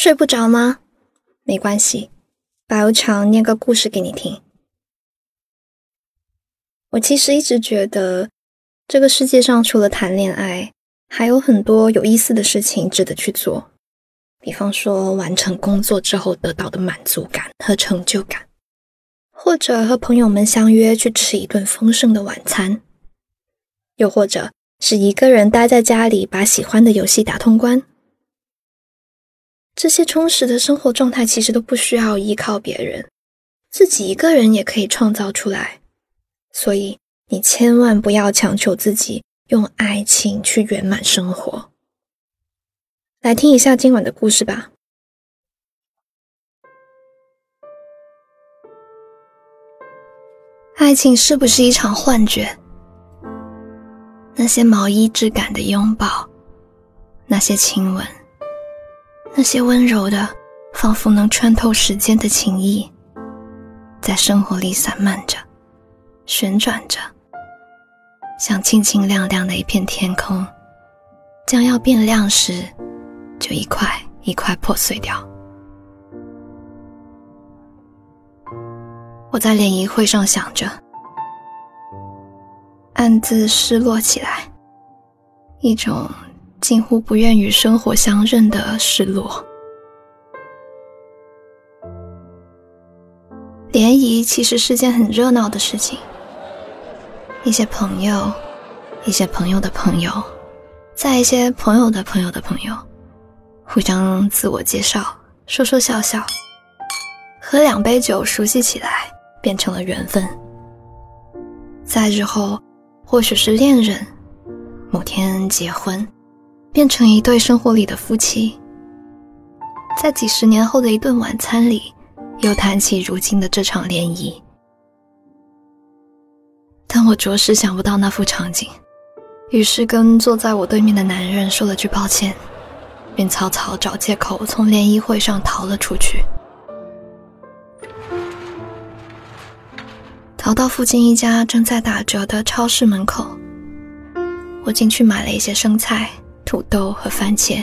睡不着吗？没关系，白无常念个故事给你听。我其实一直觉得，这个世界上除了谈恋爱，还有很多有意思的事情值得去做。比方说，完成工作之后得到的满足感和成就感，或者和朋友们相约去吃一顿丰盛的晚餐，又或者是一个人待在家里把喜欢的游戏打通关。这些充实的生活状态其实都不需要依靠别人，自己一个人也可以创造出来。所以你千万不要强求自己用爱情去圆满生活。来听一下今晚的故事吧。爱情是不是一场幻觉？那些毛衣质感的拥抱，那些亲吻。那些温柔的，仿佛能穿透时间的情谊，在生活里散漫着，旋转着，像清清亮亮的一片天空，将要变亮时，就一块一块破碎掉。我在联谊会上想着，暗自失落起来，一种。近乎不愿与生活相认的失落。联谊其实是件很热闹的事情，一些朋友，一些朋友的朋友，在一些朋友的朋友的朋友，互相自我介绍，说说笑笑，喝两杯酒，熟悉起来，变成了缘分。在日后，或许是恋人，某天结婚。变成一对生活里的夫妻，在几十年后的一顿晚餐里，又谈起如今的这场联谊。但我着实想不到那幅场景，于是跟坐在我对面的男人说了句抱歉，便草草找借口从联谊会上逃了出去，逃到附近一家正在打折的超市门口。我进去买了一些生菜。土豆和番茄，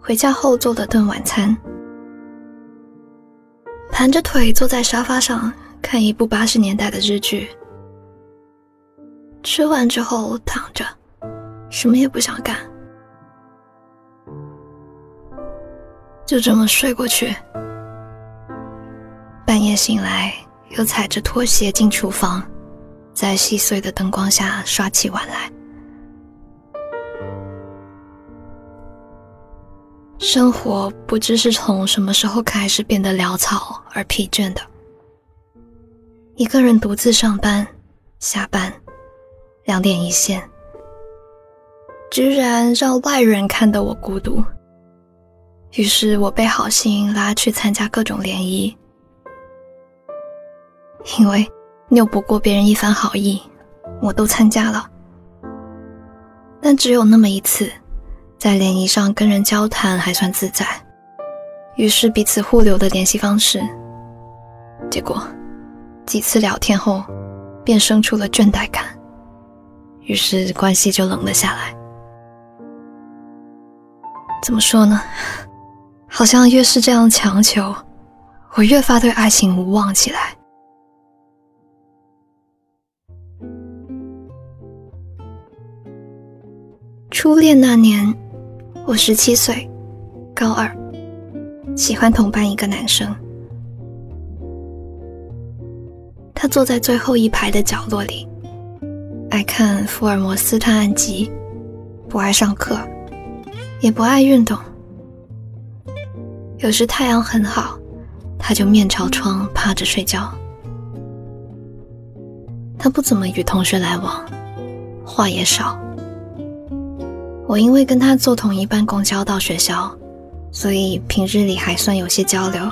回家后做了顿晚餐，盘着腿坐在沙发上看一部八十年代的日剧。吃完之后躺着，什么也不想干，就这么睡过去。半夜醒来，又踩着拖鞋进厨房，在细碎的灯光下刷起碗来。生活不知是从什么时候开始变得潦草而疲倦的。一个人独自上班、下班，两点一线，居然让外人看得我孤独。于是我被好心拉去参加各种联谊，因为拗不过别人一番好意，我都参加了。但只有那么一次。在联谊上跟人交谈还算自在，于是彼此互留的联系方式。结果几次聊天后，便生出了倦怠感，于是关系就冷了下来。怎么说呢？好像越是这样强求，我越发对爱情无望起来。初恋那年。我十七岁，高二，喜欢同班一个男生。他坐在最后一排的角落里，爱看福尔摩斯探案集，不爱上课，也不爱运动。有时太阳很好，他就面朝窗趴着睡觉。他不怎么与同学来往，话也少。我因为跟他坐同一班公交到学校，所以平日里还算有些交流。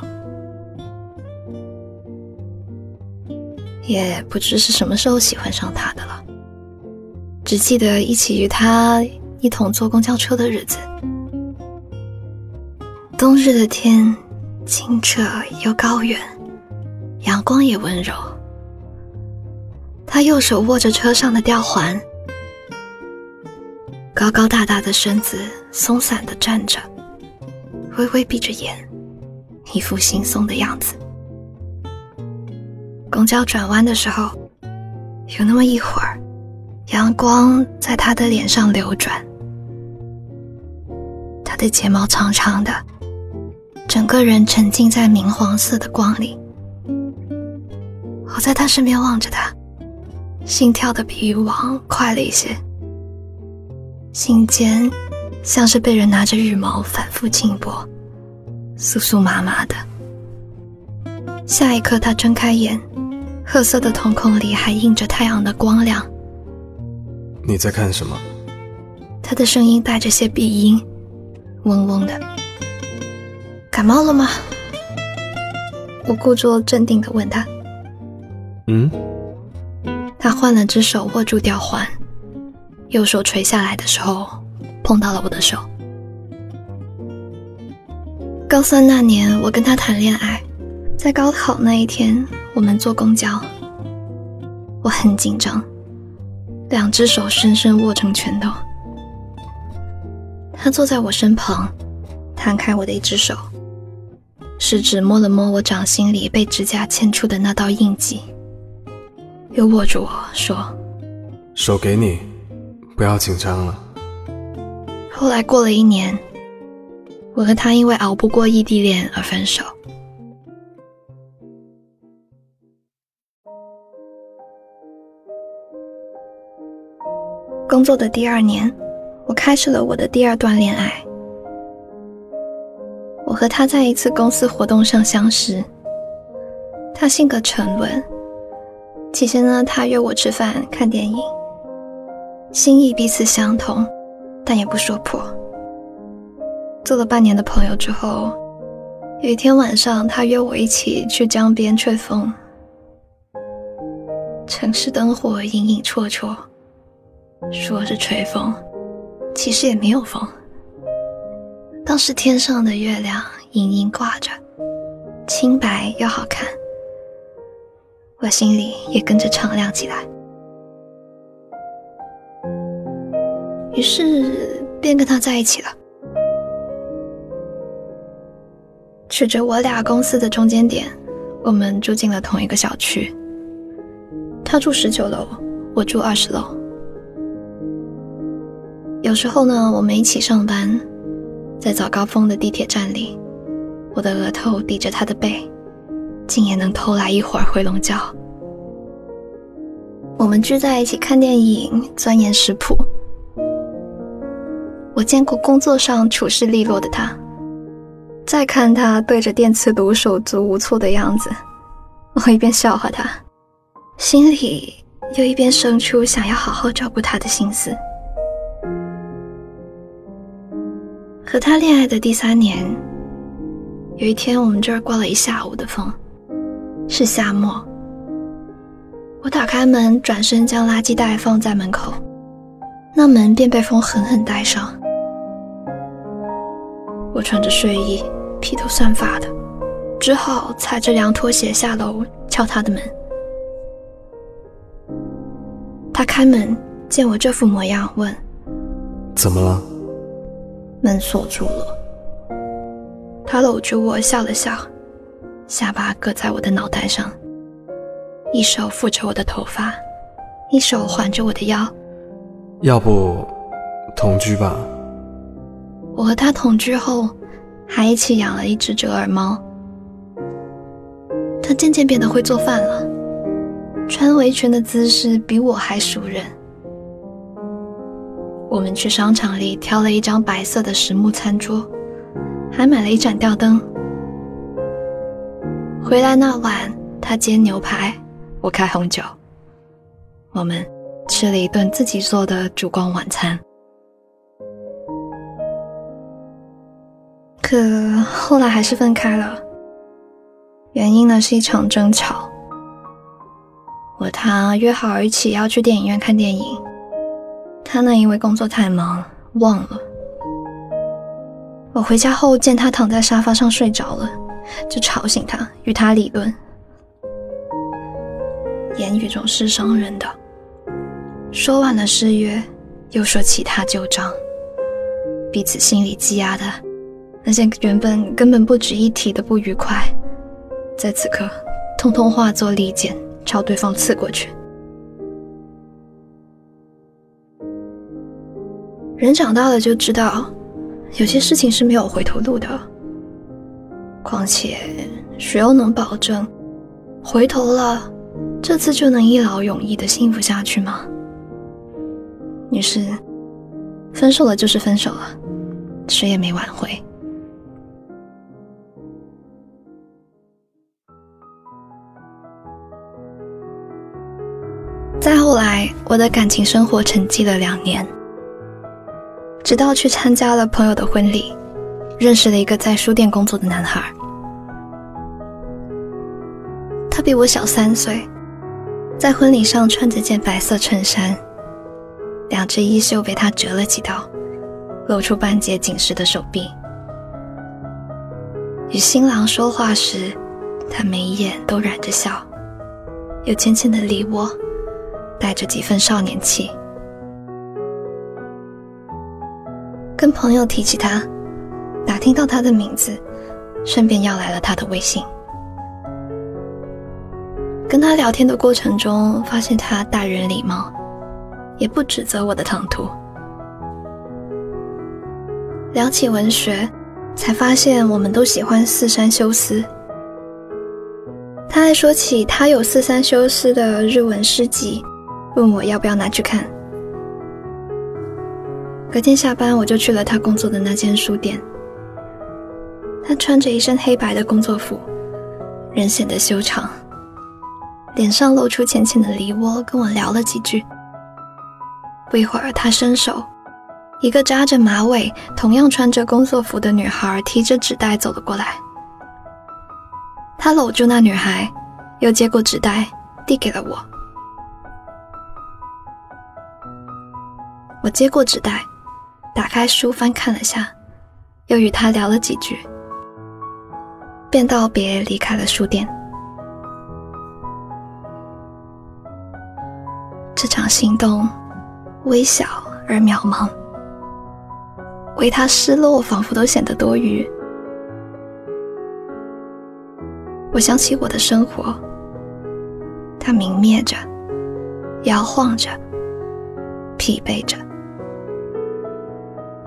也不知是什么时候喜欢上他的了，只记得一起与他一同坐公交车的日子。冬日的天清澈又高远，阳光也温柔。他右手握着车上的吊环。高高大大的身子松散的站着，微微闭着眼，一副惺忪的样子。公交转弯的时候，有那么一会儿，阳光在他的脸上流转，他的睫毛长长的，整个人沉浸在明黄色的光里。我在他身边望着他，心跳的比以往快了一些，心间像是被人拿着羽毛反复轻拨，酥酥麻麻的。下一刻，他睁开眼。褐色的瞳孔里还映着太阳的光亮。你在看什么？他的声音带着些鼻音，嗡嗡的。感冒了吗？我故作镇定的问他。嗯。他换了只手握住吊环，右手垂下来的时候碰到了我的手。高三那年，我跟他谈恋爱，在高考那一天。我们坐公交，我很紧张，两只手深深握成拳头。他坐在我身旁，摊开我的一只手，食指摸了摸我掌心里被指甲牵出的那道印记，又握住我说：“手给你，不要紧张了。”后来过了一年，我和他因为熬不过异地恋而分手。工作的第二年，我开始了我的第二段恋爱。我和他在一次公司活动上相识。他性格沉稳，起先呢，他约我吃饭看电影，心意彼此相同，但也不说破。做了半年的朋友之后，有一天晚上，他约我一起去江边吹风。城市灯火隐隐绰绰。说是吹风，其实也没有风。当时天上的月亮隐隐挂着，清白又好看，我心里也跟着敞亮起来。于是便跟他在一起了。取着我俩公司的中间点，我们住进了同一个小区。他住十九楼，我住二十楼。有时候呢，我们一起上班，在早高峰的地铁站里，我的额头抵着他的背，竟也能偷来一会儿回笼觉。我们聚在一起看电影，钻研食谱。我见过工作上处事利落的他，再看他对着电磁炉手足无措的样子，我一边笑话他，心里又一边生出想要好好照顾他的心思。和他恋爱的第三年，有一天我们这儿刮了一下午的风，是夏末。我打开门，转身将垃圾袋放在门口，那门便被风狠狠带上。我穿着睡衣，披头散发的，只好踩着凉拖鞋下楼敲他的门。他开门，见我这副模样，问：“怎么了？”门锁住了，他搂着我笑了笑，下巴搁在我的脑袋上，一手抚着我的头发，一手环着我的腰。要不同居吧？我和他同居后，还一起养了一只折耳猫。他渐渐变得会做饭了，穿围裙的姿势比我还熟稔。我们去商场里挑了一张白色的实木餐桌，还买了一盏吊灯。回来那晚，他煎牛排，我开红酒。我们吃了一顿自己做的烛光晚餐。可后来还是分开了，原因呢是一场争吵。我他约好一起要去电影院看电影。他呢，因为工作太忙，忘了。我回家后见他躺在沙发上睡着了，就吵醒他，与他理论。言语总是伤人的，说完了誓约，又说其他旧账，彼此心里积压的那些原本根本不值一提的不愉快，在此刻，通通化作利剑，朝对方刺过去。人长大了就知道，有些事情是没有回头路的。况且，谁又能保证回头了，这次就能一劳永逸的幸福下去吗？于是，分手了就是分手了，谁也没挽回。再后来，我的感情生活沉寂了两年。直到去参加了朋友的婚礼，认识了一个在书店工作的男孩。他比我小三岁，在婚礼上穿着件白色衬衫，两只衣袖被他折了几刀，露出半截紧实的手臂。与新郎说话时，他眉眼都染着笑，有浅浅的梨涡，带着几分少年气。跟朋友提起他，打听到他的名字，顺便要来了他的微信。跟他聊天的过程中，发现他大人礼貌，也不指责我的唐突。聊起文学，才发现我们都喜欢四山修斯。他还说起他有四山修斯的日文诗集，问我要不要拿去看。隔天下班，我就去了他工作的那间书店。他穿着一身黑白的工作服，人显得修长，脸上露出浅浅的梨涡，跟我聊了几句。不一会儿，他伸手，一个扎着马尾、同样穿着工作服的女孩提着纸袋走了过来。他搂住那女孩，又接过纸袋递给了我。我接过纸袋。打开书翻看了下，又与他聊了几句，便道别离开了书店。这场心动，微小而渺茫，为他失落，仿佛都显得多余。我想起我的生活，它明灭着，摇晃着，疲惫着。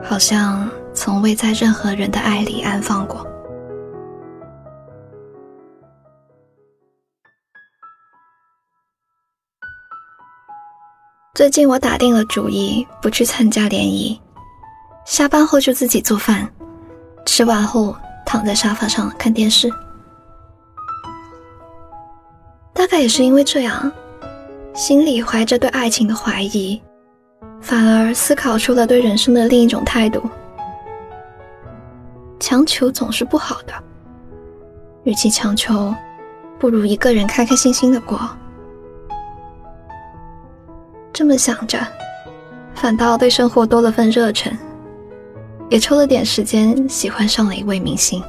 好像从未在任何人的爱里安放过。最近我打定了主意，不去参加联谊，下班后就自己做饭，吃完后躺在沙发上看电视。大概也是因为这样，心里怀着对爱情的怀疑。反而思考出了对人生的另一种态度。强求总是不好的，与其强求，不如一个人开开心心的过。这么想着，反倒对生活多了份热忱，也抽了点时间喜欢上了一位明星。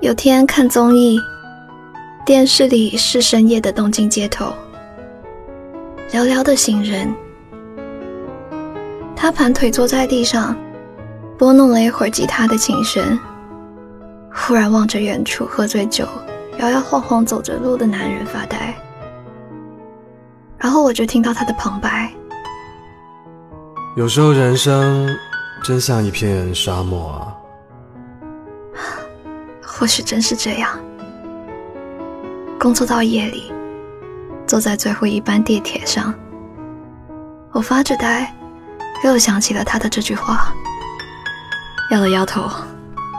有天看综艺，电视里是深夜的东京街头。寥寥的行人，他盘腿坐在地上，拨弄了一会儿吉他的琴弦，忽然望着远处喝醉酒、摇摇晃晃走着路的男人发呆。然后我就听到他的旁白：“有时候人生真像一片沙漠啊。”或许真是这样。工作到夜里。坐在最后一班地铁上，我发着呆，又想起了他的这句话，摇了摇头，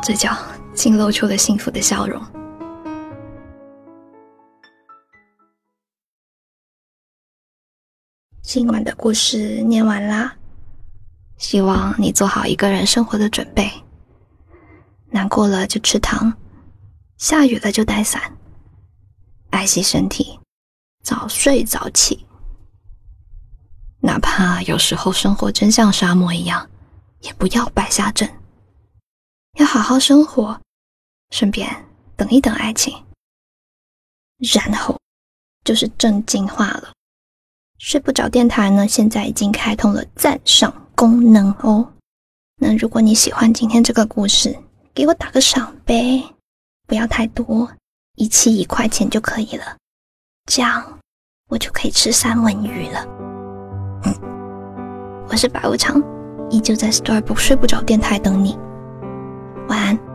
嘴角竟露出了幸福的笑容。今晚的故事念完啦，希望你做好一个人生活的准备。难过了就吃糖，下雨了就带伞，爱惜身体。早睡早起。哪怕有时候生活真像沙漠一样，也不要败下阵。要好好生活，顺便等一等爱情。然后就是正经话了，睡不着电台呢，现在已经开通了赞赏功能哦，那如果你喜欢今天这个故事，给我打个赏呗，不要太多，一期一块钱就可以了。这样我就可以吃三文鱼了。我是白无常，依旧在 Star Book 睡不着电台等你。晚安。